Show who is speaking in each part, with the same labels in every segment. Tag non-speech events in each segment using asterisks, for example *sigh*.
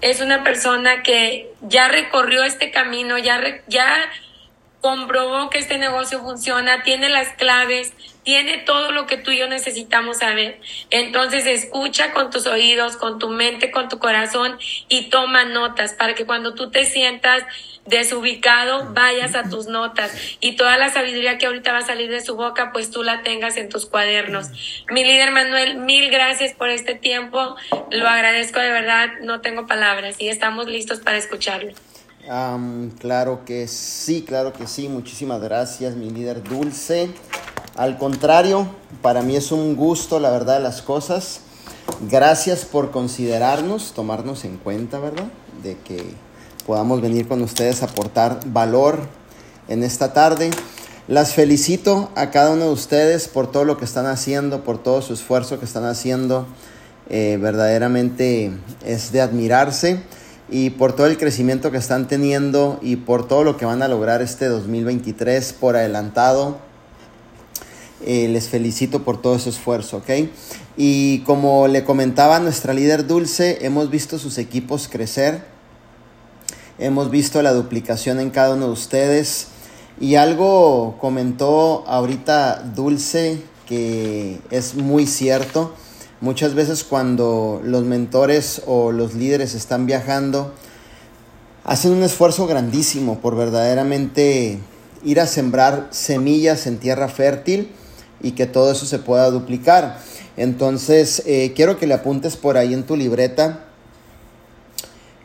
Speaker 1: Es una persona que ya recorrió este camino, ya, ya comprobó que este negocio funciona, tiene las claves, tiene todo lo que tú y yo necesitamos saber. Entonces escucha con tus oídos, con tu mente, con tu corazón y toma notas para que cuando tú te sientas desubicado, vayas a tus notas y toda la sabiduría que ahorita va a salir de su boca, pues tú la tengas en tus cuadernos. Mi líder Manuel, mil gracias por este tiempo, lo agradezco de verdad, no tengo palabras y estamos listos para escucharlo.
Speaker 2: Claro que sí, claro que sí, muchísimas gracias, mi líder Dulce. Al contrario, para mí es un gusto, la verdad, de las cosas. Gracias por considerarnos, tomarnos en cuenta, ¿verdad? De que podamos venir con ustedes a aportar valor en esta tarde. Las felicito a cada uno de ustedes por todo lo que están haciendo, por todo su esfuerzo que están haciendo. Eh, verdaderamente es de admirarse y por todo el crecimiento que están teniendo y por todo lo que van a lograr este 2023 por adelantado eh, les felicito por todo ese esfuerzo, ¿ok? Y como le comentaba nuestra líder Dulce, hemos visto sus equipos crecer, hemos visto la duplicación en cada uno de ustedes y algo comentó ahorita Dulce que es muy cierto. Muchas veces cuando los mentores o los líderes están viajando, hacen un esfuerzo grandísimo por verdaderamente ir a sembrar semillas en tierra fértil y que todo eso se pueda duplicar. Entonces, eh, quiero que le apuntes por ahí en tu libreta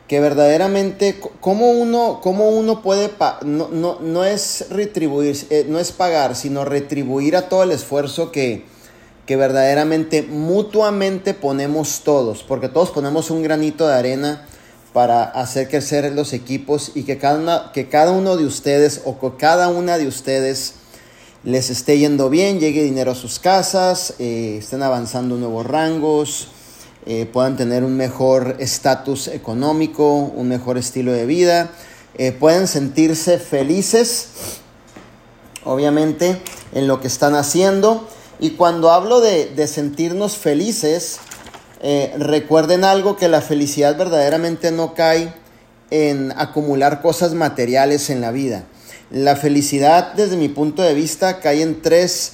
Speaker 2: que verdaderamente, ¿cómo uno, cómo uno puede, no, no, no, es retribuir, eh, no es pagar, sino retribuir a todo el esfuerzo que, que verdaderamente mutuamente ponemos todos, porque todos ponemos un granito de arena para hacer crecer los equipos y que cada, que cada uno de ustedes o cada una de ustedes les esté yendo bien, llegue dinero a sus casas, eh, estén avanzando nuevos rangos, eh, puedan tener un mejor estatus económico, un mejor estilo de vida, eh, pueden sentirse felices, obviamente, en lo que están haciendo. Y cuando hablo de, de sentirnos felices, recuerden algo que la felicidad verdaderamente no cae en acumular cosas materiales en la vida. La felicidad, desde mi punto de vista, cae en tres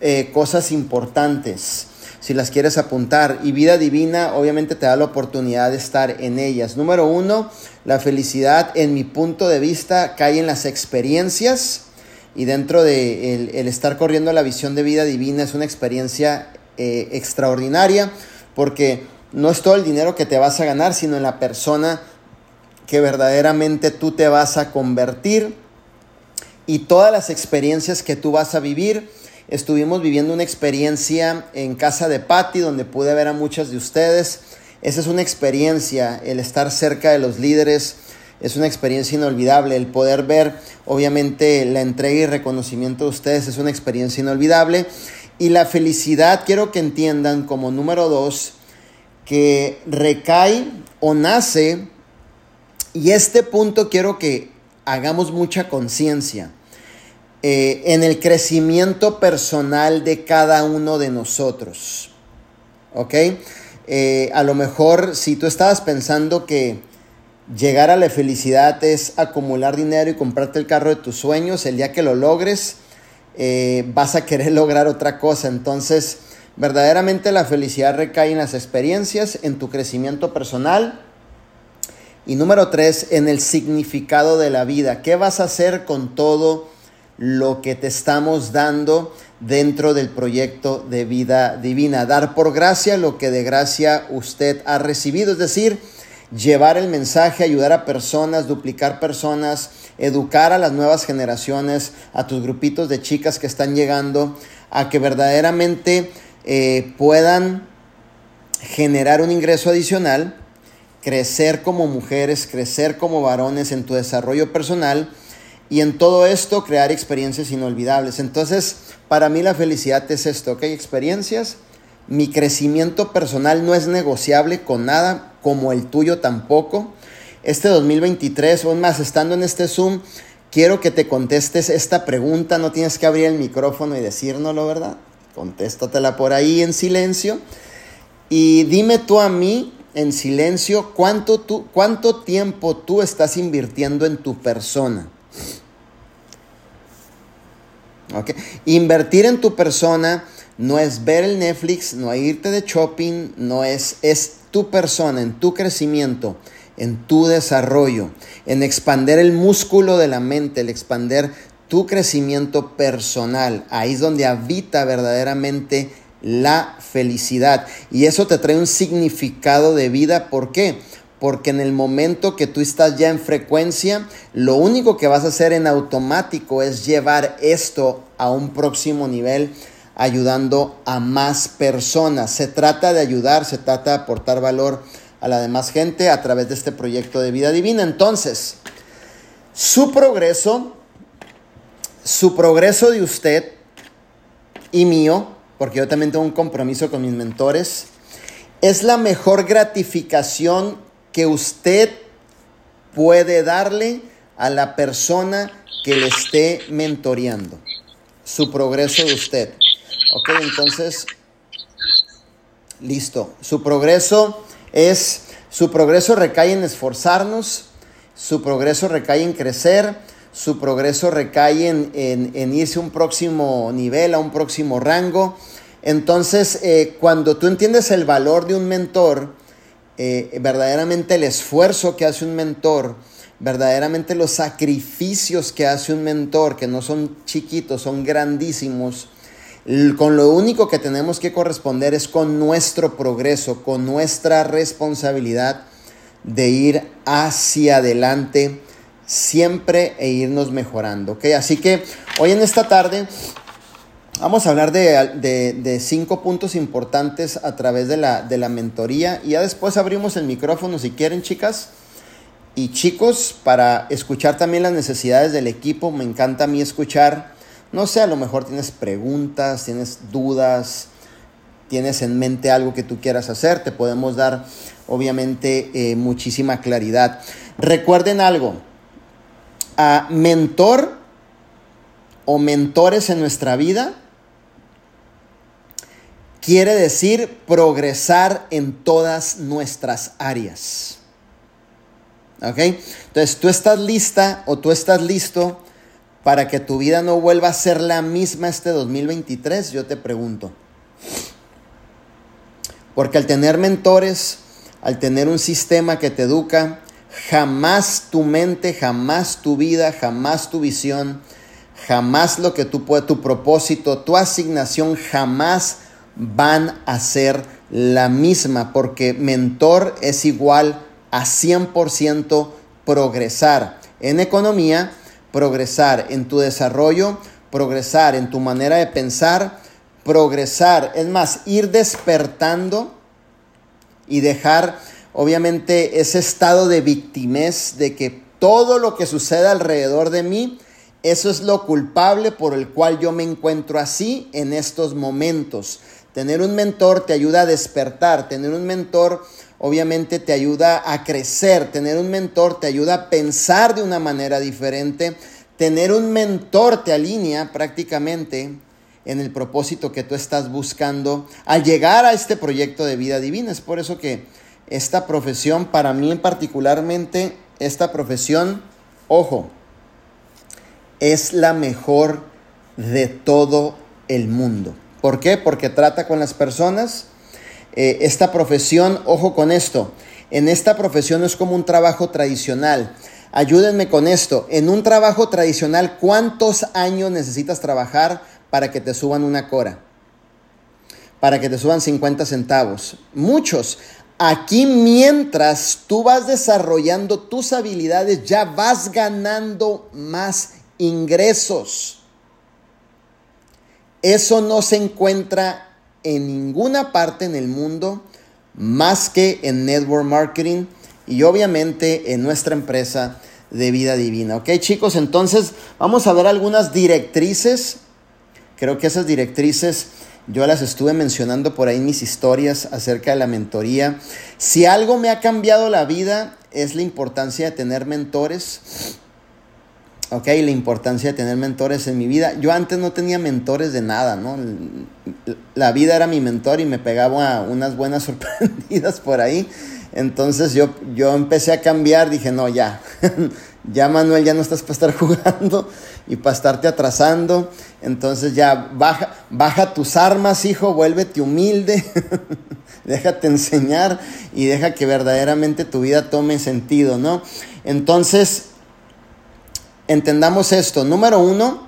Speaker 2: eh, cosas importantes. Si las quieres apuntar, y vida divina obviamente te da la oportunidad de estar en ellas. Número uno, la felicidad, en mi punto de vista, cae en las experiencias. Y dentro de el, estar corriendo la visión de vida divina es una experiencia eh, extraordinaria porque no es todo el dinero que te vas a ganar, sino en la persona que verdaderamente tú te vas a convertir y todas las experiencias que tú vas a vivir. Estuvimos viviendo una experiencia en casa de Patty donde pude ver a muchas de ustedes. Esa es una experiencia, el estar cerca de los líderes es una experiencia inolvidable. El poder ver, obviamente, la entrega y reconocimiento de ustedes es una experiencia inolvidable. Y la felicidad, quiero que entiendan como número dos, que recae o nace, y este punto quiero que hagamos mucha conciencia eh, en el crecimiento personal de cada uno de nosotros. ¿Ok? Eh, a lo mejor si tú estabas pensando que llegar a la felicidad es acumular dinero y comprarte el carro de tus sueños, el día que lo logres, eh, vas a querer *laughs* lograr otra cosa. Entonces, verdaderamente la felicidad recae en las experiencias, en tu crecimiento personal y número tres, en el significado de la vida. ¿Qué vas a hacer con todo lo que te estamos dando dentro del proyecto de vida divina? Dar por gracia lo que de gracia usted ha recibido, es decir, llevar el mensaje, ayudar a personas, duplicar personas, educar a las nuevas generaciones, a tus grupitos de chicas que están llegando, a que verdaderamente eh, puedan generar un ingreso adicional crecer como mujeres, crecer como varones en tu desarrollo personal y en todo esto crear experiencias inolvidables. Entonces, para mí la felicidad es esto, ¿ok? Experiencias. Mi crecimiento personal no es negociable con nada, como el tuyo tampoco. Este 2023, o más, estando en este Zoom, quiero que te contestes esta pregunta. No tienes que abrir el micrófono y decírnoslo, ¿verdad? Contéstatela por ahí en silencio. Y dime tú a mí en silencio cuánto, tú, cuánto tiempo tú estás invirtiendo en tu persona. ¿Okay? Invertir en tu persona no es ver el Netflix, no es irte de shopping, no es, es tu persona, en tu crecimiento, en tu desarrollo, en expander el músculo de la mente, el expander tu crecimiento personal. Ahí es donde habita verdaderamente la felicidad. Y eso te trae un significado de vida. ¿Por qué? Porque en el momento que tú estás ya en frecuencia, lo único que vas a hacer en automático es llevar esto a un próximo nivel ayudando a más personas. Se trata de ayudar, se trata de aportar valor a la demás gente a través de este proyecto de vida divina. Entonces, su progreso, su progreso de usted y mío, porque yo también tengo un compromiso con mis mentores, es la mejor gratificación que usted puede darle a la persona que le esté mentoreando. Su progreso de usted. Ok, entonces, listo. Su progreso es, su progreso recae en esforzarnos, su progreso recae en crecer, su progreso recae en, irse a un próximo nivel, a un próximo rango. Entonces, eh, cuando tú entiendes el valor de un mentor, eh, verdaderamente el esfuerzo que hace un mentor, verdaderamente los sacrificios que hace un mentor, que no son chiquitos, son grandísimos, con lo único que tenemos que corresponder es con nuestro progreso, con nuestra responsabilidad de ir hacia adelante siempre e irnos mejorando. Así que hoy en esta tarde vamos a hablar de, cinco puntos importantes a través de la, de la mentoría y ya después abrimos el micrófono si quieren chicas y chicos para escuchar también las necesidades del equipo. Me encanta a mí escuchar no sé, a lo mejor tienes preguntas, tienes dudas, tienes en mente algo que tú quieras hacer, te podemos dar obviamente eh, muchísima claridad. Recuerden algo, a mentor o mentores en nuestra vida quiere decir progresar en todas nuestras áreas. ¿Ok? Entonces, tú estás lista o tú estás listo para que tu vida no vuelva a ser la misma este 2023? Yo te pregunto. Porque al tener mentores, al tener un sistema que te educa, jamás tu mente, jamás tu vida, jamás tu visión, jamás lo que tú puedes, tu propósito, tu asignación, jamás van a ser la misma, porque mentor es igual a 100% progresar en economía, progresar en tu desarrollo, progresar en tu manera de pensar, progresar, es más, ir despertando y dejar obviamente ese estado de victimez de que todo lo que sucede alrededor de mí, eso es lo culpable por el cual yo me encuentro así en estos momentos. Tener un mentor te ayuda a despertar, tener un mentor obviamente te ayuda a crecer, tener un mentor te ayuda a pensar de una manera diferente, tener un mentor te alinea prácticamente en el propósito que tú estás buscando al llegar a este proyecto de vida divina. Es por eso que esta profesión, para mí en particularmente, esta profesión, ojo, es la mejor de todo el mundo. ¿Por qué? Porque trata con las personas, eh, esta profesión, ojo con esto, en esta profesión es como un trabajo tradicional. Ayúdenme con esto. En un trabajo tradicional, ¿cuántos años necesitas trabajar para que te suban una cora? Para que te suban 50 centavos. Muchos. Aquí mientras tú vas desarrollando tus habilidades, ya vas ganando más ingresos. Eso no se encuentra en ninguna parte en el mundo más que en network marketing y obviamente en nuestra empresa de vida divina. Ok chicos, entonces vamos a ver algunas directrices. Creo que esas directrices yo las estuve mencionando por ahí en mis historias acerca de la mentoría. Si algo me ha cambiado la vida es la importancia de tener mentores. Ok, la importancia de tener mentores en mi vida. Yo antes no tenía mentores de nada, ¿no? La vida era mi mentor y me pegaba unas buenas *laughs* sorprendidas por ahí. Entonces yo, yo empecé a cambiar, dije, no, ya, *laughs* ya Manuel, ya no estás para estar *laughs* jugando y para estarte atrasando. Entonces ya baja, baja tus armas, hijo, vuélvete humilde, déjate enseñar y deja que verdaderamente tu vida tome sentido, ¿no? Entonces, entendamos esto. Número uno,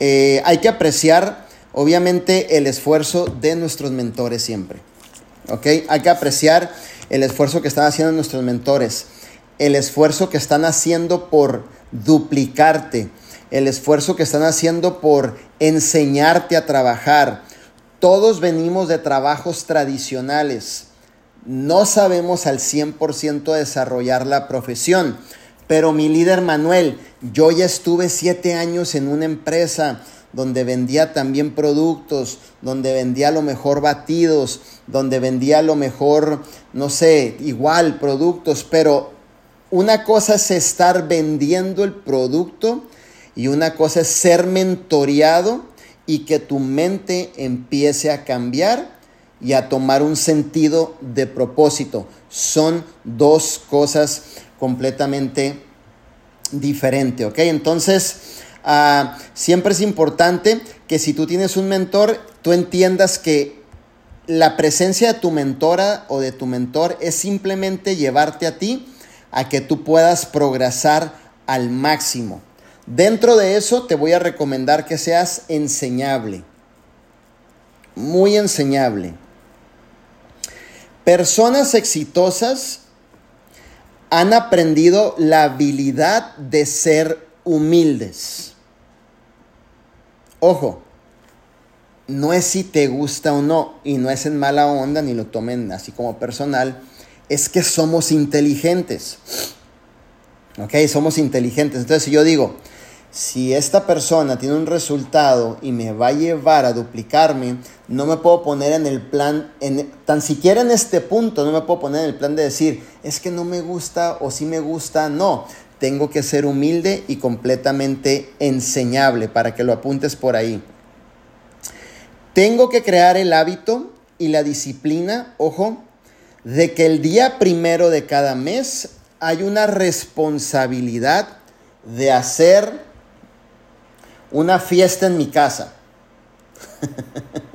Speaker 2: eh, hay que apreciar, obviamente, el esfuerzo de nuestros mentores siempre. Hay que apreciar el esfuerzo que están haciendo nuestros mentores, el esfuerzo que están haciendo por duplicarte, el esfuerzo que están haciendo por enseñarte a trabajar. Todos venimos de trabajos tradicionales. No sabemos al 100% desarrollar la profesión. Pero mi líder Manuel, yo ya estuve siete años en una empresa donde vendía también productos, donde vendía lo mejor batidos, donde vendía lo mejor, no sé, igual productos, pero una cosa es estar vendiendo el producto y una cosa es ser mentoreado y que tu mente empiece a cambiar y a tomar un sentido de propósito. Son dos cosas completamente diferente, ¿ok? Entonces, uh, siempre es importante que si tú tienes un mentor, tú entiendas que la presencia de tu mentora o de tu mentor es simplemente llevarte a ti a que tú puedas progresar al máximo. Dentro de eso te voy a recomendar que seas enseñable, muy enseñable. Personas exitosas han aprendido la habilidad de ser humildes. Ojo, no es si te gusta o no, y no es en mala onda, ni lo tomen así como personal, es que somos inteligentes. ¿Ok? Somos inteligentes. Entonces, si yo digo, si esta persona tiene un resultado y me va a llevar a duplicarme, no me puedo poner en el plan, en, tan siquiera en este punto, no me puedo poner en el plan de decir, es que no me gusta o sí me gusta, no. Tengo que ser humilde y completamente enseñable para que lo apuntes por ahí. Tengo que crear el hábito y la disciplina, ojo, de que el día primero de cada mes hay una responsabilidad de hacer una fiesta en mi casa. *laughs*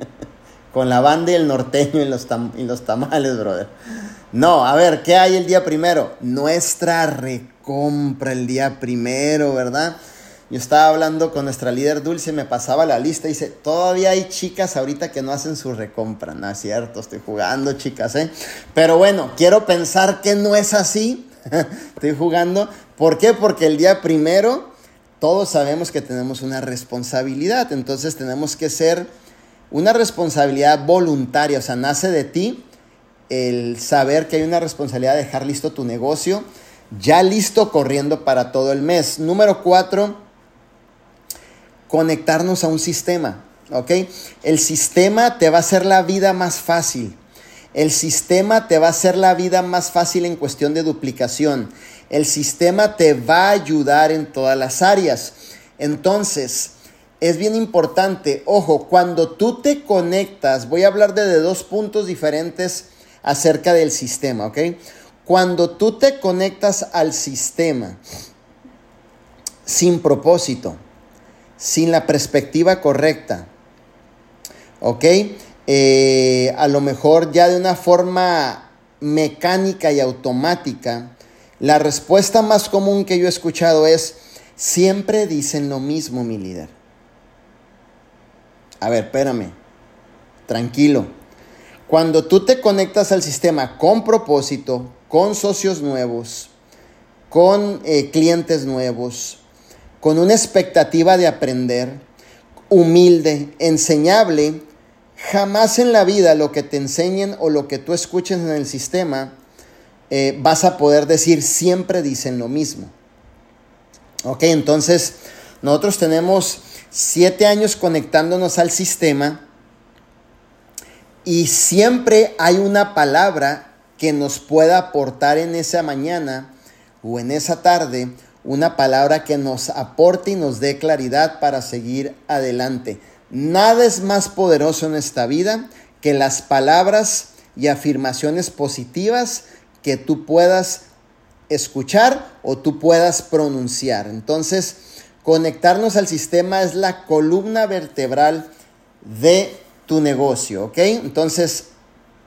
Speaker 2: Con la banda y el norteño y los, y los tamales, brother. No, a ver, ¿qué hay el día primero? Nuestra recompra el día primero, ¿verdad? Yo estaba hablando con nuestra líder Dulce, me pasaba la lista y dice, todavía hay chicas ahorita que no hacen su recompra. No es cierto, estoy jugando, chicas, ¿eh? Pero bueno, quiero pensar que no es así. *laughs* estoy jugando. ¿Por qué? Porque el día primero todos sabemos que tenemos una responsabilidad, entonces tenemos que ser una responsabilidad voluntaria, o sea, nace de ti el saber que hay una responsabilidad de dejar listo tu negocio, ya listo corriendo para todo el mes. Número cuatro, conectarnos a un sistema, ¿ok? El sistema te va a hacer la vida más fácil. El sistema te va a hacer la vida más fácil en cuestión de duplicación. El sistema te va a ayudar en todas las áreas. Entonces, es bien importante, ojo, cuando tú te conectas, voy a hablar de, dos puntos diferentes acerca del sistema, ¿ok? Cuando tú te conectas al sistema sin propósito, sin la perspectiva correcta, ¿ok? Eh, a lo mejor ya de una forma mecánica y automática, la respuesta más común que yo he escuchado es, siempre dicen lo mismo, mi líder. A ver, espérame, tranquilo. Cuando tú te conectas al sistema con propósito, con socios nuevos, con eh, clientes nuevos, con una expectativa de aprender, humilde, enseñable, jamás en la vida lo que te enseñen o lo que tú escuches en el sistema eh, vas a poder decir siempre dicen lo mismo. Ok, entonces nosotros tenemos siete años conectándonos al sistema y siempre hay una palabra que nos pueda aportar en esa mañana o en esa tarde, una palabra que nos aporte y nos dé claridad para seguir adelante. Nada es más poderoso en esta vida que las palabras y afirmaciones positivas que tú puedas escuchar o tú puedas pronunciar. Entonces, conectarnos al sistema es la columna vertebral de tu negocio, ¿ok? Entonces,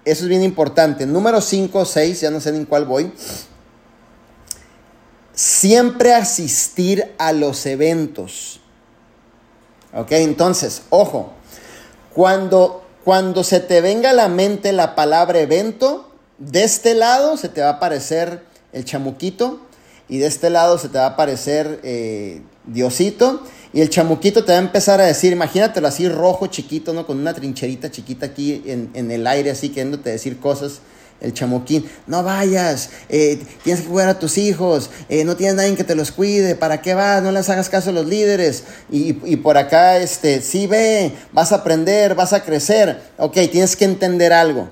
Speaker 2: eso es bien importante. Número 5 o 6, ya no sé en cuál voy. Siempre asistir a los eventos. ¿Ok? Entonces, ojo, cuando, cuando se te venga a la mente la palabra evento, de este lado se te va a aparecer el chamuquito y de este lado se te va a aparecer eh, Diosito y el chamuquito te va a empezar a decir, imagínatelo así rojo chiquito, ¿no? Con una trincherita chiquita aquí en, el aire, así queriéndote decir cosas. El chamuquín, no vayas, eh, tienes que cuidar a tus hijos, eh, no tienes nadie que te los cuide, ¿para qué vas? No les hagas caso a los líderes. Y, y por acá, este, sí ve, vas a aprender, vas a crecer. Ok, tienes que entender algo.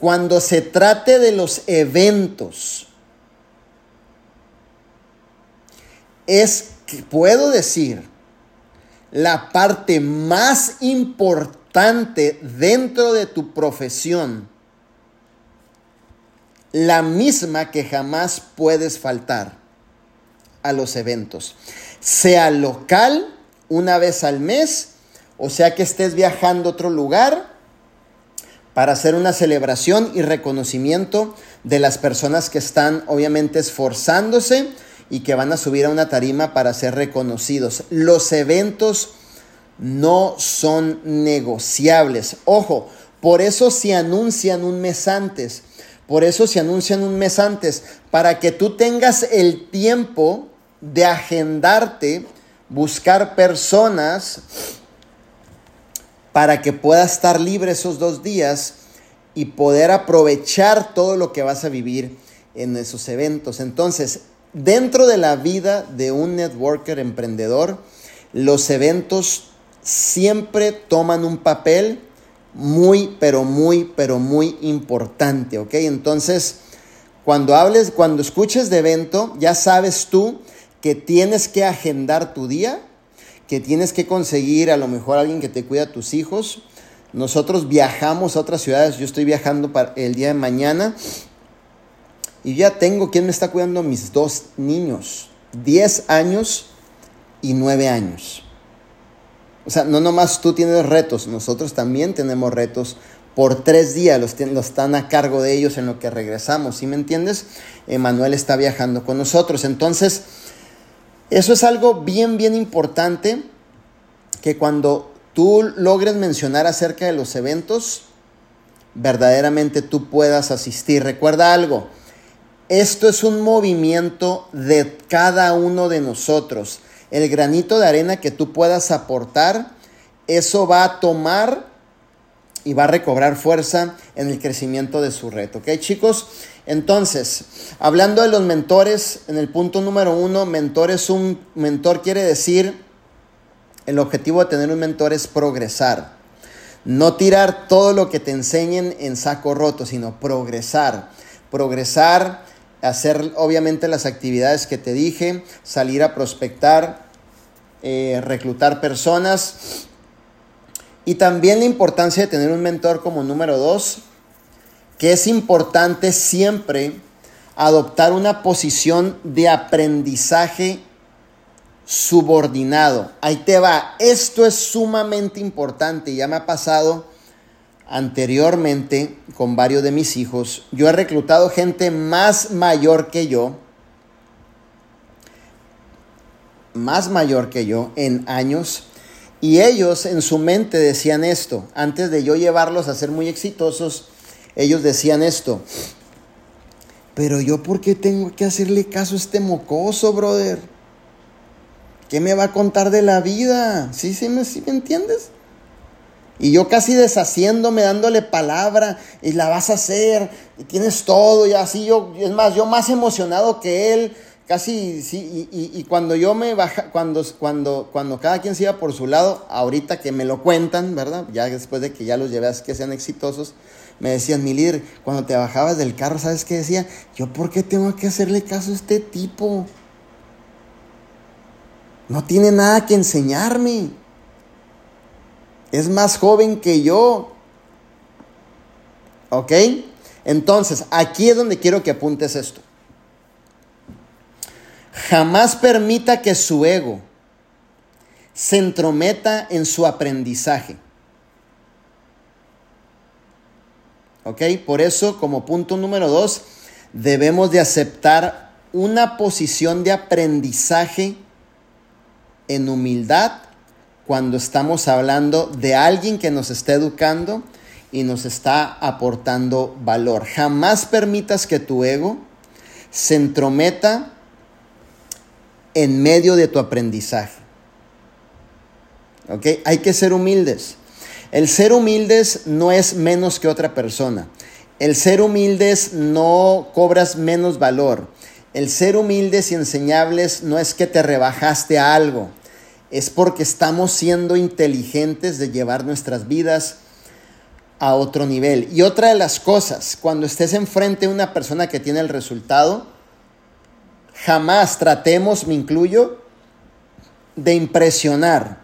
Speaker 2: Cuando se trate de los eventos, es puedo decir la parte más importante dentro de tu profesión, la misma que jamás puedes faltar a los eventos, sea local, una vez al mes, o sea que estés viajando a otro lugar para hacer una celebración y reconocimiento de las personas que están obviamente esforzándose y que van a subir a una tarima para ser reconocidos. Los eventos no son negociables. Ojo, por eso se anuncian un mes antes. Por eso se anuncian un mes antes, para que tú tengas el tiempo de agendarte, buscar personas para que puedas estar libre esos dos días y poder aprovechar todo lo que vas a vivir en esos eventos. Entonces, Dentro de la vida de un networker emprendedor, los eventos siempre toman un papel muy, pero muy, pero muy importante, ¿ok? Entonces, cuando hables, cuando escuches de evento, ya sabes tú que tienes que agendar tu día, que tienes que conseguir a lo mejor alguien que te cuida a tus hijos. Nosotros viajamos a otras ciudades, yo estoy viajando para el día de mañana y ya tengo quien me está cuidando mis dos niños, 10 años y 9 años. O sea, no nomás tú tienes retos, nosotros también tenemos retos. Por tres días los, los están a cargo de ellos en lo que regresamos, ¿sí me entiendes? Emanuel está viajando con nosotros. Entonces, eso es algo bien, bien importante que cuando tú logres mencionar acerca de los eventos, verdaderamente tú puedas asistir. Recuerda algo, esto es un movimiento de cada uno de nosotros. El granito de arena que tú puedas aportar, eso va a tomar y va a recobrar fuerza en el crecimiento de su reto. ¿Ok, chicos? Entonces, hablando de los mentores, en el punto número uno, mentor es un mentor, quiere decir, el objetivo de tener un mentor es progresar. No tirar todo lo que te enseñen en saco roto, sino progresar. Progresar hacer obviamente las actividades que te dije, salir a prospectar, eh, reclutar personas y también la importancia de tener un mentor como número dos, que es importante siempre adoptar una posición de aprendizaje subordinado. Ahí te va, esto es sumamente importante, ya me ha pasado anteriormente con varios de mis hijos, yo he reclutado gente más mayor que yo, más mayor que yo en años, y ellos en su mente decían esto, antes de yo llevarlos a ser muy exitosos, ellos decían esto, pero yo por qué tengo que hacerle caso a este mocoso, brother? ¿Qué me va a contar de la vida? ¿Sí, sí, me, sí me entiendes? Y yo casi deshaciéndome, dándole palabra, y la vas a hacer, y tienes todo, y así yo, es más, yo más emocionado que él, casi, sí, y, cuando yo me baja, cuando, cuando, cuando cada quien se iba por su lado, ahorita que me lo cuentan, ¿verdad? Ya después de que ya los llevé a que sean exitosos, me decían, mi líder, cuando te bajabas del carro, ¿sabes qué decía? Yo, ¿por qué tengo que hacerle caso a este tipo? No tiene nada que enseñarme es más joven que yo. ¿Ok? Entonces, aquí es donde quiero que apuntes esto. Jamás permita que su ego se entrometa en su aprendizaje. ¿Ok? Por eso, como punto número dos, debemos de aceptar una posición de aprendizaje en humildad cuando estamos hablando de alguien que nos está educando y nos está aportando valor. Jamás permitas que tu ego se entrometa en medio de tu aprendizaje. ¿Ok? Hay que ser humildes. El ser humildes no es menos que otra persona. El ser humildes no cobras menos valor. El ser humildes y enseñables no es que te rebajaste a algo. Es porque estamos siendo inteligentes de llevar nuestras vidas a otro nivel. Y otra de las cosas, cuando estés enfrente de una persona que tiene el resultado, jamás tratemos, me incluyo, de impresionar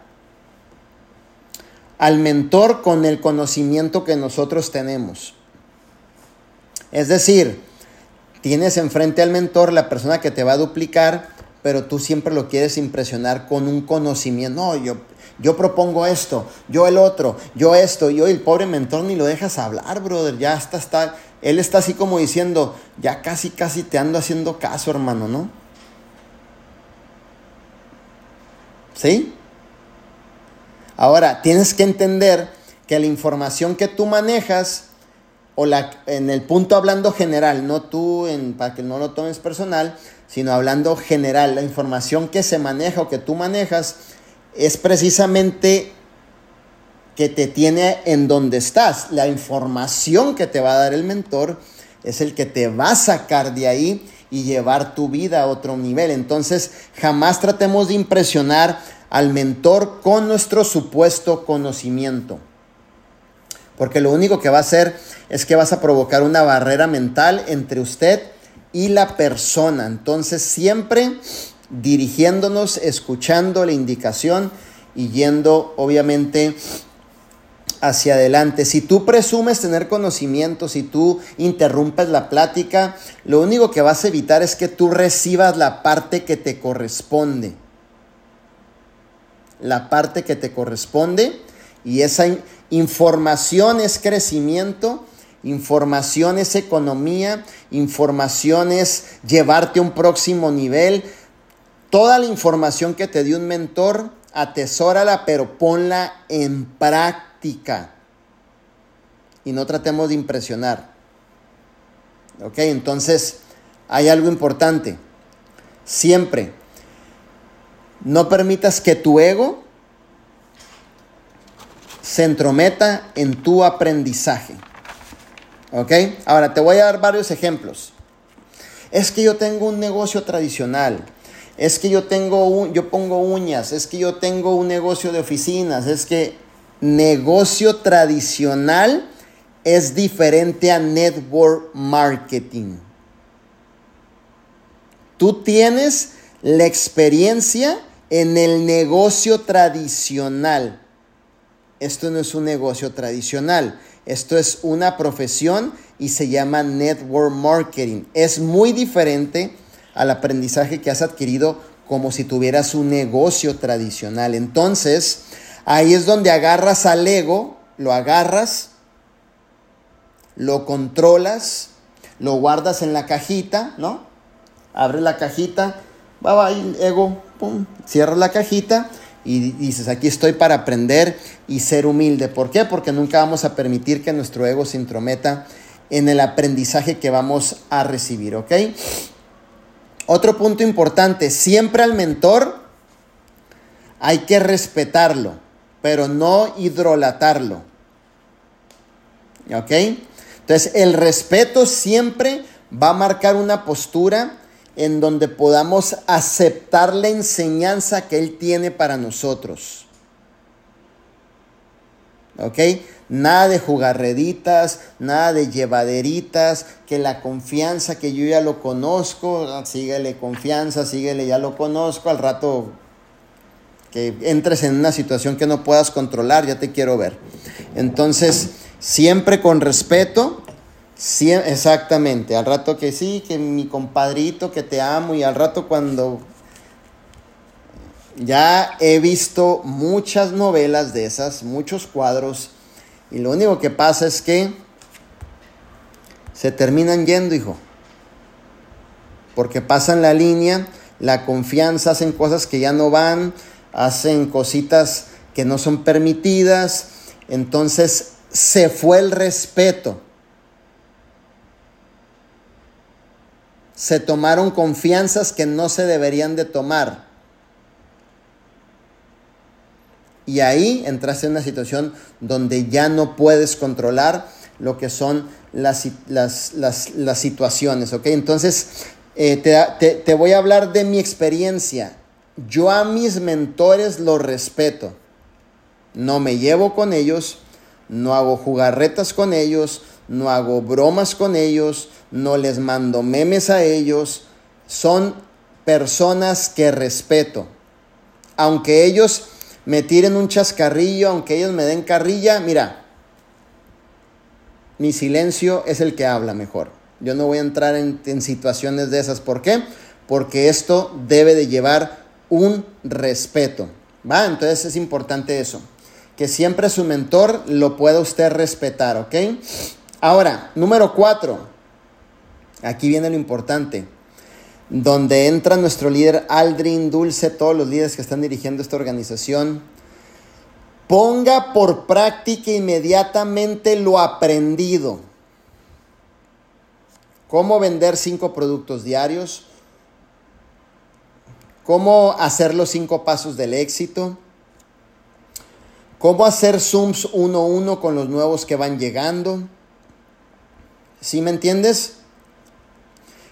Speaker 2: al mentor con el conocimiento que nosotros tenemos. Es decir, tienes enfrente al mentor la persona que te va a duplicar, pero tú siempre lo quieres impresionar con un conocimiento. No, yo yo propongo esto, yo el otro, yo esto, y hoy el pobre mentor ni lo dejas hablar, brother, ya está, está, él está así como diciendo, ya casi, casi te ando haciendo caso, hermano, ¿no? ¿Sí? Ahora, tienes que entender que la información que tú manejas, o la, en el punto hablando general, no tú, en, para que no lo tomes personal, sino hablando general, la información que se maneja o que tú manejas, es precisamente que te tiene en donde estás. La información que te va a dar el mentor es el que te va a sacar de ahí y llevar tu vida a otro nivel. Entonces, jamás tratemos de impresionar al mentor con nuestro supuesto conocimiento. Porque lo único que va a hacer es que vas a provocar una barrera mental entre usted y la persona. Entonces, siempre dirigiéndonos, escuchando la indicación y yendo obviamente hacia adelante. Si tú presumes tener conocimiento, si tú interrumpes la plática, lo único que vas a evitar es que tú recibas la parte que te corresponde. La parte que te corresponde y esa información es crecimiento, información es economía, información es llevarte a un próximo nivel, Toda la información que te dio un mentor, atesórala, pero ponla en práctica. Y no tratemos de impresionar. ¿Ok? Entonces, hay algo importante. Siempre, no permitas que tu ego se entrometa en tu aprendizaje. ¿Ok? Ahora, te voy a dar varios ejemplos. Es que yo tengo un negocio tradicional es que yo tengo yo pongo uñas, es que yo tengo un negocio de oficinas, es que negocio tradicional es diferente a network marketing. Tú tienes la experiencia en el negocio tradicional. Esto no es un negocio tradicional, esto es una profesión y se llama network marketing. Es muy diferente al aprendizaje que has adquirido como si tuvieras un negocio tradicional. Entonces, ahí es donde agarras al ego, lo agarras, lo controlas, lo guardas en la cajita, ¿no? Abres la cajita, va, va, ego, pum, cierras la cajita y dices, aquí estoy para aprender y ser humilde. ¿Por qué? Porque nunca vamos a permitir que nuestro ego se intrometa en el aprendizaje que vamos a recibir, ¿ok? Otro punto importante, siempre al mentor hay que respetarlo, pero no hidrolatarlo. ¿Ok? Entonces, el respeto siempre va a marcar una postura en donde podamos aceptar la enseñanza que Él tiene para nosotros. ¿Ok? Nada de jugarreditas, nada de llevaderitas, que la confianza que yo ya lo conozco, síguele confianza, síguele, ya lo conozco, al rato que entres en una situación que no puedas controlar, ya te quiero ver. Entonces, siempre con respeto, Sí, exactamente, al rato que sí, que mi compadrito, que te amo, y al rato cuando ya he visto muchas novelas de esas, muchos cuadros, y lo único que pasa es que se terminan yendo, hijo. Porque pasan la línea, la confianza, hacen cosas que ya no van, hacen cositas que no son permitidas, entonces se fue el respeto. Se tomaron confianzas que no se deberían de tomar. Y ahí entraste en una situación donde ya no puedes controlar lo que son las, las, situaciones, ¿ok? Entonces, eh, te, te voy a hablar de mi experiencia. Yo a mis mentores los respeto. No me llevo con ellos, no hago jugarretas con ellos, no hago bromas con ellos, no les mando memes a ellos. Son personas que respeto. Aunque ellos me tiren un chascarrillo, aunque ellos me den carrilla, mira, mi silencio es el que habla mejor. Yo no voy a entrar en, situaciones de esas. ¿Por qué? Porque esto debe de llevar un respeto. ¿Va? Entonces es importante eso. Que siempre su mentor lo pueda usted respetar, ¿ok? Ahora, número cuatro. Aquí viene lo importante donde entra nuestro líder Aldrin Dulce, todos los líderes que están dirigiendo esta organización. Ponga por práctica inmediatamente lo aprendido. Cómo vender cinco productos diarios. Cómo hacer los cinco pasos del éxito. Cómo hacer Zooms uno a uno con los nuevos que van llegando. ¿Sí me entiendes?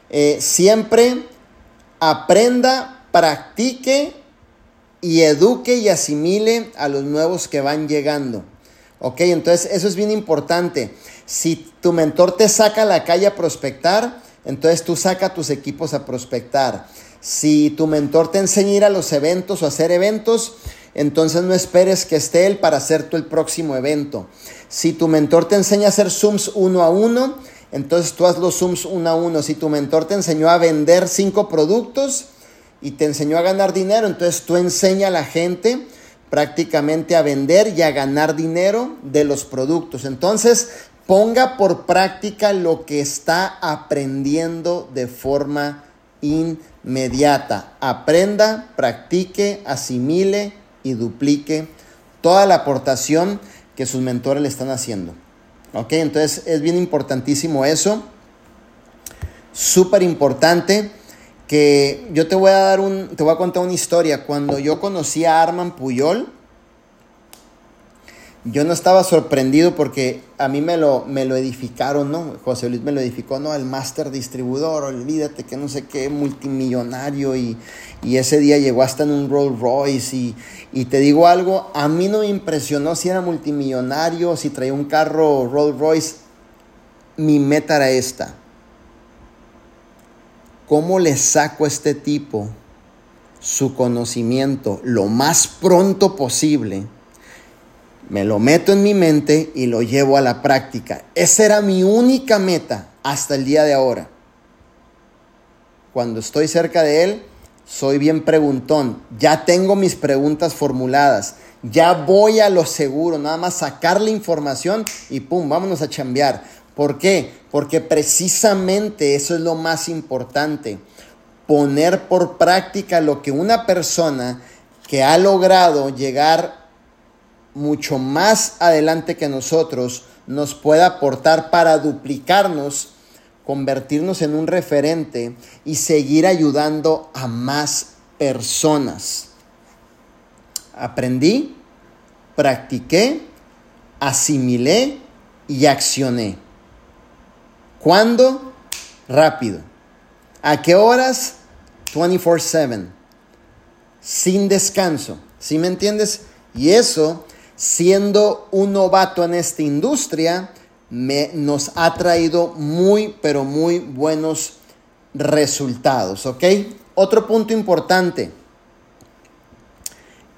Speaker 2: Eh, siempre aprenda, practique y eduque y asimile a los nuevos que van llegando. Ok, entonces eso es bien importante. Si tu mentor te saca a la calle a prospectar, entonces tú saca a tus equipos a prospectar. Si tu mentor te enseña a ir a los eventos o a hacer eventos, entonces no esperes que esté él para hacer tú el próximo evento. Si tu mentor te enseña a hacer Zooms uno a uno, entonces tú haz los Zooms uno a uno. Si tu mentor te enseñó a vender cinco productos y te enseñó a ganar dinero, entonces tú enseña a la gente prácticamente a vender y a ganar dinero de los productos. Entonces, ponga por práctica lo que está aprendiendo de forma inmediata. Aprenda, practique, asimile y duplique toda la aportación que sus mentores le están haciendo. ¿Ok? Entonces es bien importantísimo eso. Súper importante que yo te voy a dar un, te voy a contar una historia. Cuando yo conocí a Arman Puyol, yo no estaba sorprendido porque a mí me lo, me lo edificaron, ¿no? José Luis me lo edificó, ¿no? El máster distribuidor, olvídate que no sé qué, multimillonario y, ese día llegó hasta en un Rolls Royce y, y, te digo algo, a mí no me impresionó si era multimillonario, si traía un carro Rolls Royce, mi meta era esta. ¿Cómo le saco a este tipo su conocimiento lo más pronto posible? Me lo meto en mi mente y lo llevo a la práctica. Esa era mi única meta hasta el día de ahora. Cuando estoy cerca de él, soy bien preguntón. Ya tengo mis preguntas formuladas. Ya voy a lo seguro, nada más sacar la información y pum, vámonos a chambear. ¿Por qué? Porque precisamente eso es lo más importante. Poner por práctica lo que una persona que ha logrado llegar mucho más adelante que nosotros nos pueda aportar para duplicarnos, convertirnos en un referente y seguir ayudando a más personas. Aprendí, practiqué, asimilé y accioné. ¿Cuándo? Rápido. ¿A qué horas? 24/7. Sin descanso. ¿Sí me entiendes? Y eso siendo un novato en esta industria, me, nos ha traído muy, pero muy buenos resultados, ¿ok? Otro punto importante,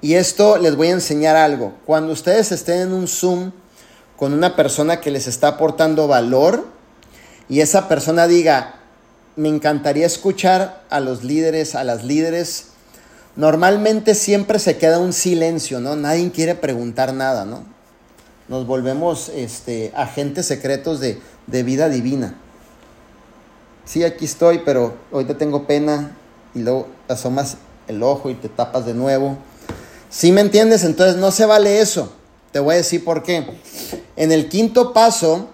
Speaker 2: y esto les voy a enseñar algo, cuando ustedes estén en un Zoom con una persona que les está aportando valor, y esa persona diga, me encantaría escuchar a los líderes, a las líderes, normalmente siempre se queda un silencio, ¿no? Nadie quiere preguntar nada, ¿no? Nos volvemos este, agentes secretos de, de vida divina. Sí, aquí estoy, pero ahorita tengo pena y luego asomas el ojo y te tapas de nuevo. ¿Sí me entiendes? Entonces no se vale eso. Te voy a decir por qué. En el quinto paso,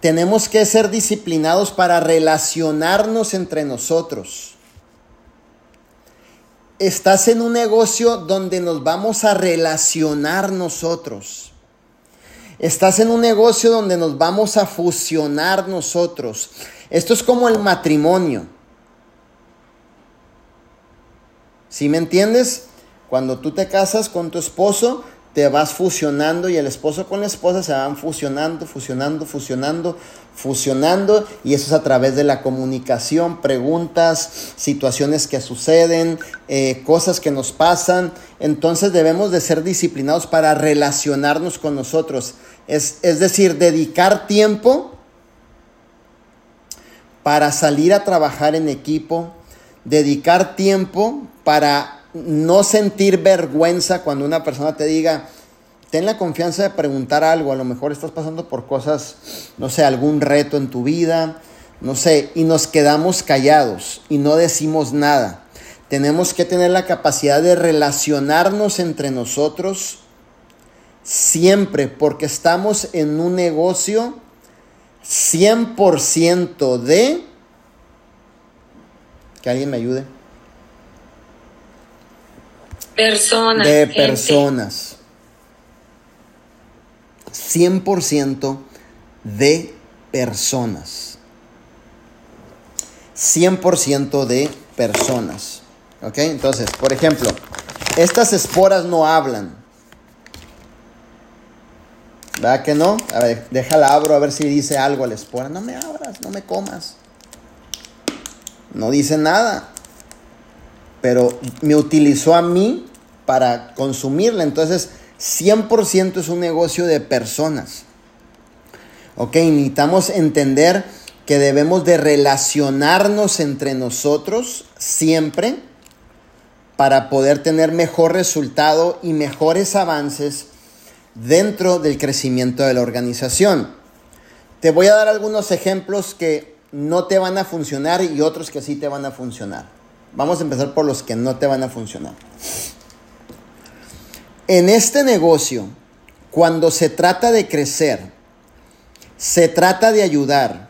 Speaker 2: tenemos que ser disciplinados para relacionarnos entre nosotros. Estás en un negocio donde nos vamos a relacionar nosotros. Estás en un negocio donde nos vamos a fusionar nosotros. Esto es como el matrimonio. ¿Sí me entiendes? Cuando tú te casas con tu esposo, te vas fusionando y el esposo con la esposa se van fusionando, fusionando, fusionando, fusionando y eso es a través de la comunicación, preguntas, situaciones que suceden, eh, cosas que nos pasan. Entonces debemos de ser disciplinados para relacionarnos con nosotros. Es, es decir, dedicar tiempo para salir a trabajar en equipo, dedicar tiempo para no sentir vergüenza cuando una persona te diga, ten la confianza de preguntar algo, a lo mejor estás pasando por cosas, no sé, algún reto en tu vida, no sé, y nos quedamos callados y no decimos nada. Tenemos que tener la capacidad de relacionarnos entre nosotros siempre, porque estamos en un negocio 100% de... Que alguien me ayude.
Speaker 1: Personas.
Speaker 2: De personas. 100% de personas. 100% de personas. ¿Ok? Entonces, por ejemplo, estas esporas no hablan. ¿Verdad que no? A ver, déjala abro a ver si dice algo la espora. No me abras, no me comas. No dice nada pero me utilizó a mí para consumirla. Entonces, 100% es un negocio de personas. Ok, necesitamos entender que debemos de relacionarnos entre nosotros siempre para poder tener mejor resultado y mejores avances dentro del crecimiento de la organización. Te voy a dar algunos ejemplos que no te van a funcionar y otros que sí te van a funcionar. Vamos a empezar por los que no te van a funcionar. En este negocio, cuando se trata de crecer, se trata de ayudar,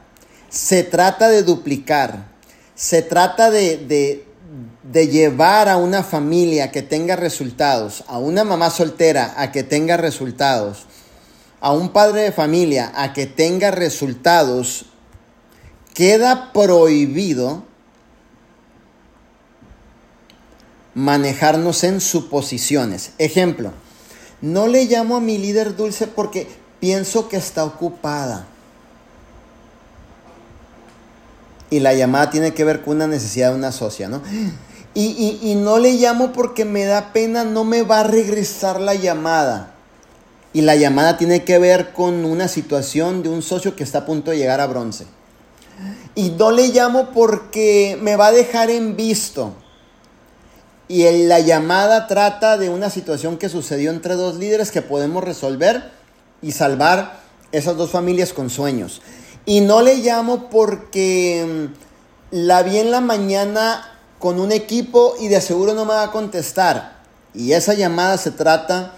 Speaker 2: se trata de duplicar, se trata de, de, llevar a una familia que tenga resultados, a una mamá soltera a que tenga resultados, a un padre de familia a que tenga resultados, queda prohibido manejarnos en suposiciones. Ejemplo, no le llamo a mi líder dulce porque pienso que está ocupada. Y la llamada tiene que ver con una necesidad de una socia, ¿no? Y, y, no le llamo porque me da pena, no me va a regresar la llamada. Y la llamada tiene que ver con una situación de un socio que está a punto de llegar a bronce. Y no le llamo porque me va a dejar en visto. Y la llamada trata de una situación que sucedió entre dos líderes que podemos resolver y salvar esas dos familias con sueños. Y no le llamo porque mm, la vi en la mañana con un equipo y de seguro no me va a contestar. Y esa llamada se trata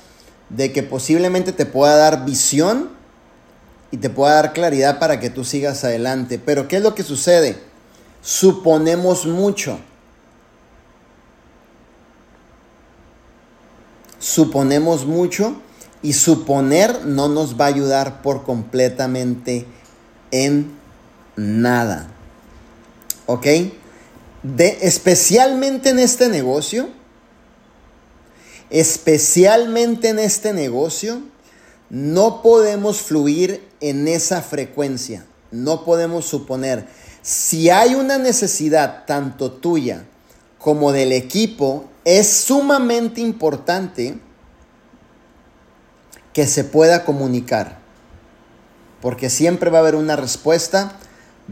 Speaker 2: de que posiblemente te pueda dar visión y te pueda dar claridad para que tú sigas adelante. Pero ¿qué es lo que sucede? Suponemos mucho. Suponemos mucho y suponer no nos va a ayudar por completamente en nada. ¿Ok? De, especialmente en este negocio, especialmente en este negocio, no podemos fluir en esa frecuencia. No podemos suponer. Si hay una necesidad tanto tuya como del equipo es sumamente importante que se pueda comunicar. porque siempre va a haber una respuesta,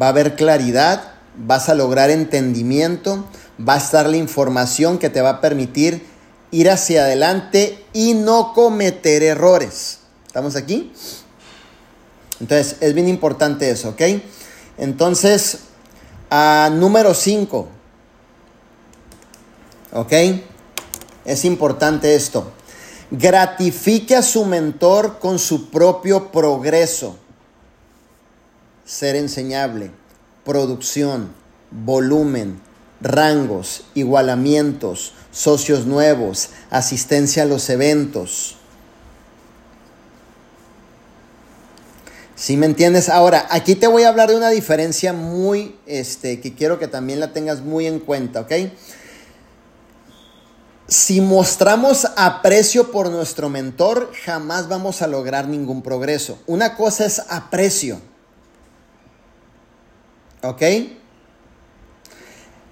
Speaker 2: va a haber claridad, vas a lograr entendimiento, va a estar la información que te va a permitir ir hacia adelante y no cometer errores. ¿Estamos aquí? Entonces, es bien importante eso, ¿ok? Entonces, a número 5, ¿ok? Es importante esto. Gratifique a su mentor con su propio progreso. Ser enseñable, producción, volumen, rangos, igualamientos, socios nuevos, asistencia a los eventos. ¿Sí me entiendes? Ahora, aquí te voy a hablar de una diferencia muy, este, que quiero que también la tengas muy en cuenta, ¿ok? Si mostramos aprecio por nuestro mentor, jamás vamos a lograr ningún progreso. Una cosa es aprecio, ¿ok?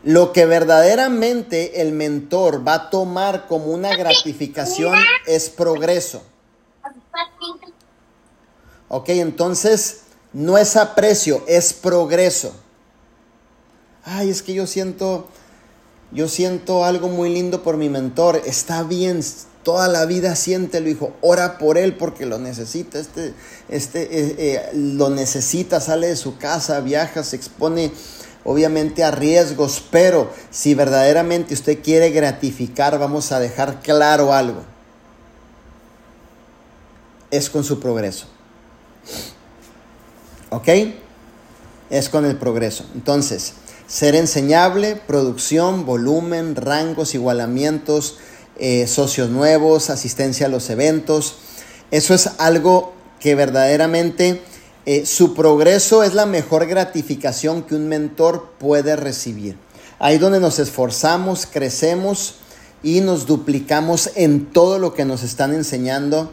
Speaker 2: Lo que verdaderamente el mentor va a tomar como una gratificación es progreso. Ok, entonces no es aprecio, es progreso. Ay, es que yo siento, yo siento algo muy lindo por mi mentor. Está bien, toda la vida siéntelo, hijo. Ora por él porque lo necesita. Este, este, eh, eh, lo necesita, sale de su casa, viaja, se expone obviamente a riesgos, pero si verdaderamente usted quiere gratificar, vamos a dejar claro algo. Es con su progreso. ¿Ok? Es con el progreso. Entonces, ser enseñable, producción, volumen, rangos, igualamientos, eh, socios nuevos, asistencia a los eventos. Eso es algo que verdaderamente eh, su progreso es la mejor gratificación que un mentor puede recibir. Ahí donde nos esforzamos, crecemos y nos duplicamos en todo lo que nos están enseñando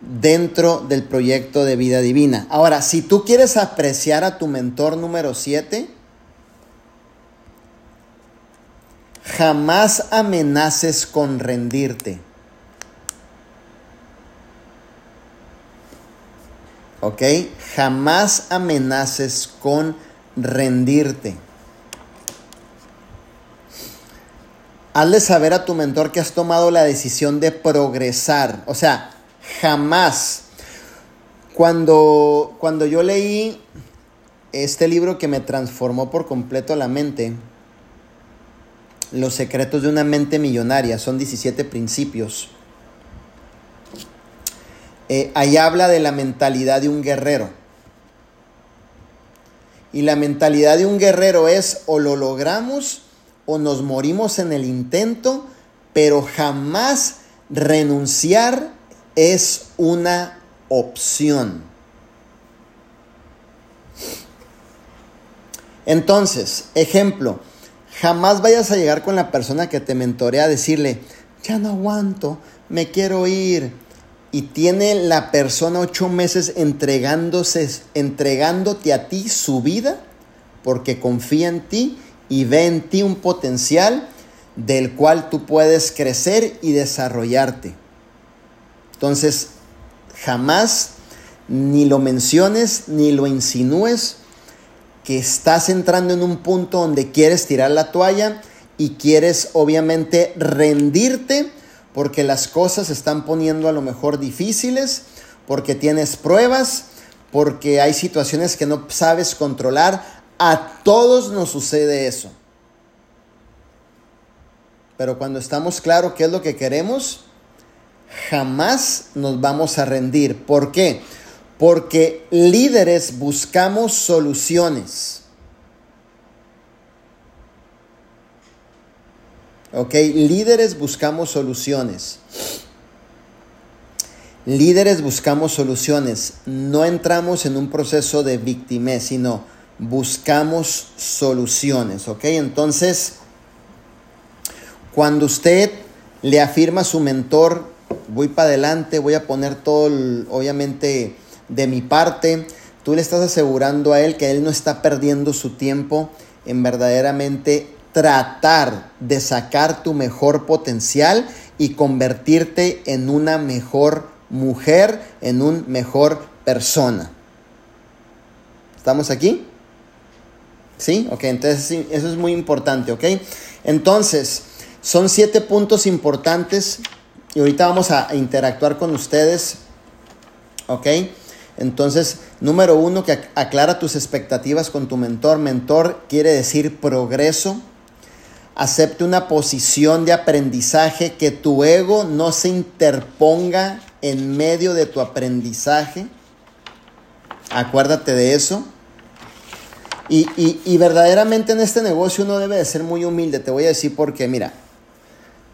Speaker 2: dentro del proyecto de vida divina. Ahora, si tú quieres apreciar a tu mentor número 7, jamás amenaces con rendirte. ¿Ok? Jamás amenaces con rendirte. Hazle saber a tu mentor que has tomado la decisión de progresar. O sea, jamás. Cuando, cuando yo leí este libro que me transformó por completo la mente, Los secretos de una mente millonaria, son 17 principios eh, ahí habla de la mentalidad de un guerrero. Y la mentalidad de un guerrero es o lo logramos o nos morimos en el intento, pero jamás renunciar es una opción. Entonces, ejemplo, jamás vayas a llegar con la persona que te mentorea a decirle, ya no aguanto, me quiero ir, y tiene la persona ocho meses entregándose, entregándote a ti su vida porque confía en ti y ve en ti un potencial del cual tú puedes crecer y desarrollarte. Entonces, jamás ni lo menciones ni lo insinúes que estás entrando en un punto donde quieres tirar la toalla y quieres obviamente rendirte porque las cosas se están poniendo a lo mejor difíciles, porque tienes pruebas, porque hay situaciones que no sabes controlar. A todos nos sucede eso. Pero cuando estamos claros qué es lo que queremos, jamás nos vamos a rendir. ¿Por qué? Porque líderes buscamos soluciones. ¿Ok? Líderes buscamos soluciones. Líderes buscamos soluciones. No entramos en un proceso de victimez, sino buscamos soluciones. ¿Ok? Entonces, cuando usted le afirma a su mentor, voy para adelante, voy a poner todo, obviamente, de mi parte, tú le estás asegurando a él que él no está perdiendo su tiempo en verdaderamente tratar de sacar tu mejor potencial y convertirte en una mejor mujer, en un mejor persona. ¿Estamos aquí? ¿Sí? Ok, entonces eso es muy importante, ¿ok? Entonces, son siete puntos importantes y ahorita vamos a interactuar con ustedes, ¿ok? Entonces, número uno, que aclara tus expectativas con tu mentor. Mentor quiere decir progreso. Acepte una posición de aprendizaje, que tu ego no se interponga en medio de tu aprendizaje. Acuérdate de eso. Y, y, verdaderamente en este negocio uno debe de ser muy humilde. Te voy a decir por qué. Mira,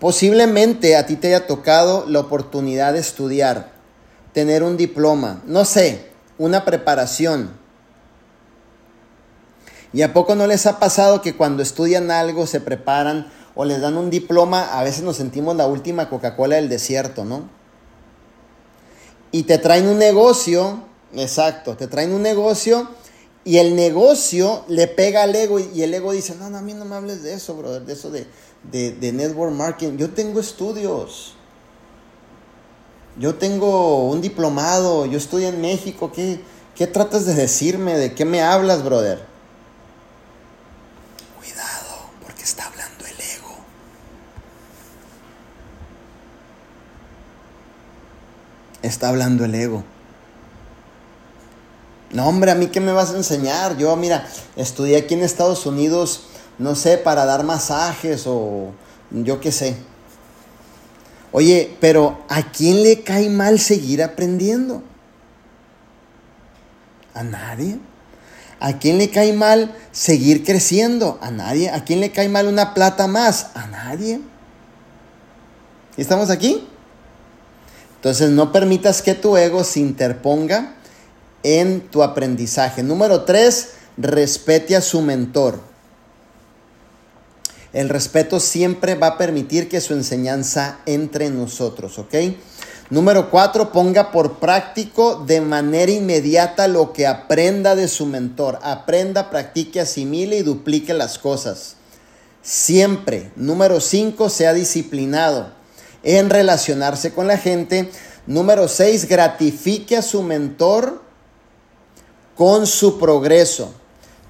Speaker 2: posiblemente a ti te haya tocado la oportunidad de estudiar, tener un diploma, no sé, una preparación. ¿Y a poco no les ha pasado que cuando estudian algo, se preparan o les dan un diploma, a veces nos sentimos la última Coca-Cola del desierto, ¿no? Y te traen un negocio, exacto, te traen un negocio y el negocio le pega al ego y el ego dice, no, no, a mí no me hables de eso, brother, de eso de, de, network marketing. Yo tengo estudios. Yo tengo un diplomado, yo estoy en México. ¿Qué, ¿Qué tratas de decirme? ¿De qué me hablas, brother? Cuidado, porque está hablando el ego. Está hablando el ego. No, hombre, a mí qué me vas a enseñar? Yo, mira, estudié aquí en Estados Unidos, no sé, para dar masajes o yo qué sé. Oye, pero ¿a quién le cae mal seguir aprendiendo? ¿A nadie? ¿A quién le cae mal seguir creciendo? A nadie. ¿A quién le cae mal una plata más? A nadie. ¿Estamos aquí? Entonces no permitas que tu ego se interponga en tu aprendizaje. Número tres, respete a su mentor. El respeto siempre va a permitir que su enseñanza entre en nosotros, ¿ok? Número cuatro, ponga por práctico de manera inmediata lo que aprenda de su mentor. Aprenda, practique, asimile y duplique las cosas. Siempre. Número cinco, sea disciplinado en relacionarse con la gente. Número seis, gratifique a su mentor con su progreso.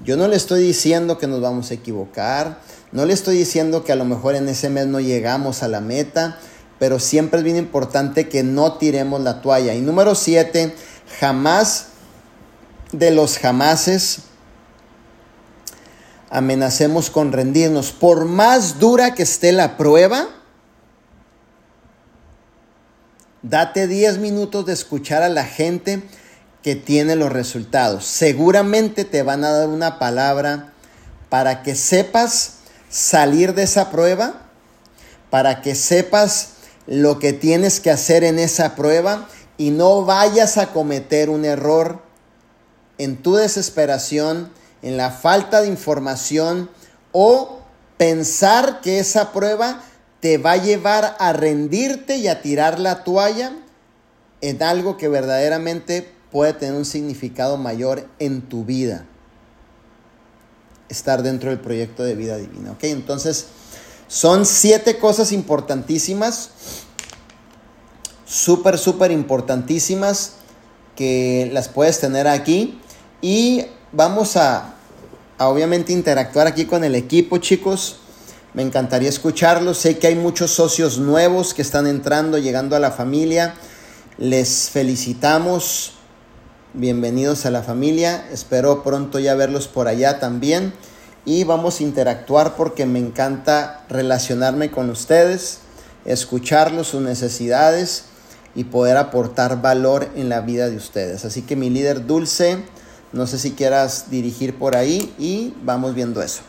Speaker 2: Yo no le estoy diciendo que nos vamos a equivocar, no le estoy diciendo que a lo mejor en ese mes no llegamos a la meta, pero siempre es bien importante que no tiremos la toalla. Y número siete, jamás de los jamases amenacemos con rendirnos. Por más dura que esté la prueba, date 10 minutos de escuchar a la gente que tiene los resultados. Seguramente te van a dar una palabra para que sepas salir de esa prueba, para que sepas lo que tienes que hacer en esa prueba y no vayas a cometer un error en tu desesperación, en la falta de información o pensar que esa prueba te va a llevar a rendirte y a tirar la toalla en algo que verdaderamente puede tener un significado mayor en tu vida. Estar dentro del proyecto de vida divina. ¿Ok? Entonces, son siete cosas importantísimas. Súper, súper importantísimas que las puedes tener aquí. Y vamos a, a obviamente interactuar aquí con el equipo, chicos. Me encantaría escucharlos. Sé que hay muchos socios nuevos que están entrando, llegando a la familia. Les felicitamos bienvenidos a la familia, espero pronto ya verlos por allá también y vamos a interactuar porque me encanta relacionarme con ustedes, escucharlos, sus necesidades y poder aportar valor en la vida de ustedes. Así que mi líder Dulce, no sé si quieras dirigir por ahí y vamos viendo eso.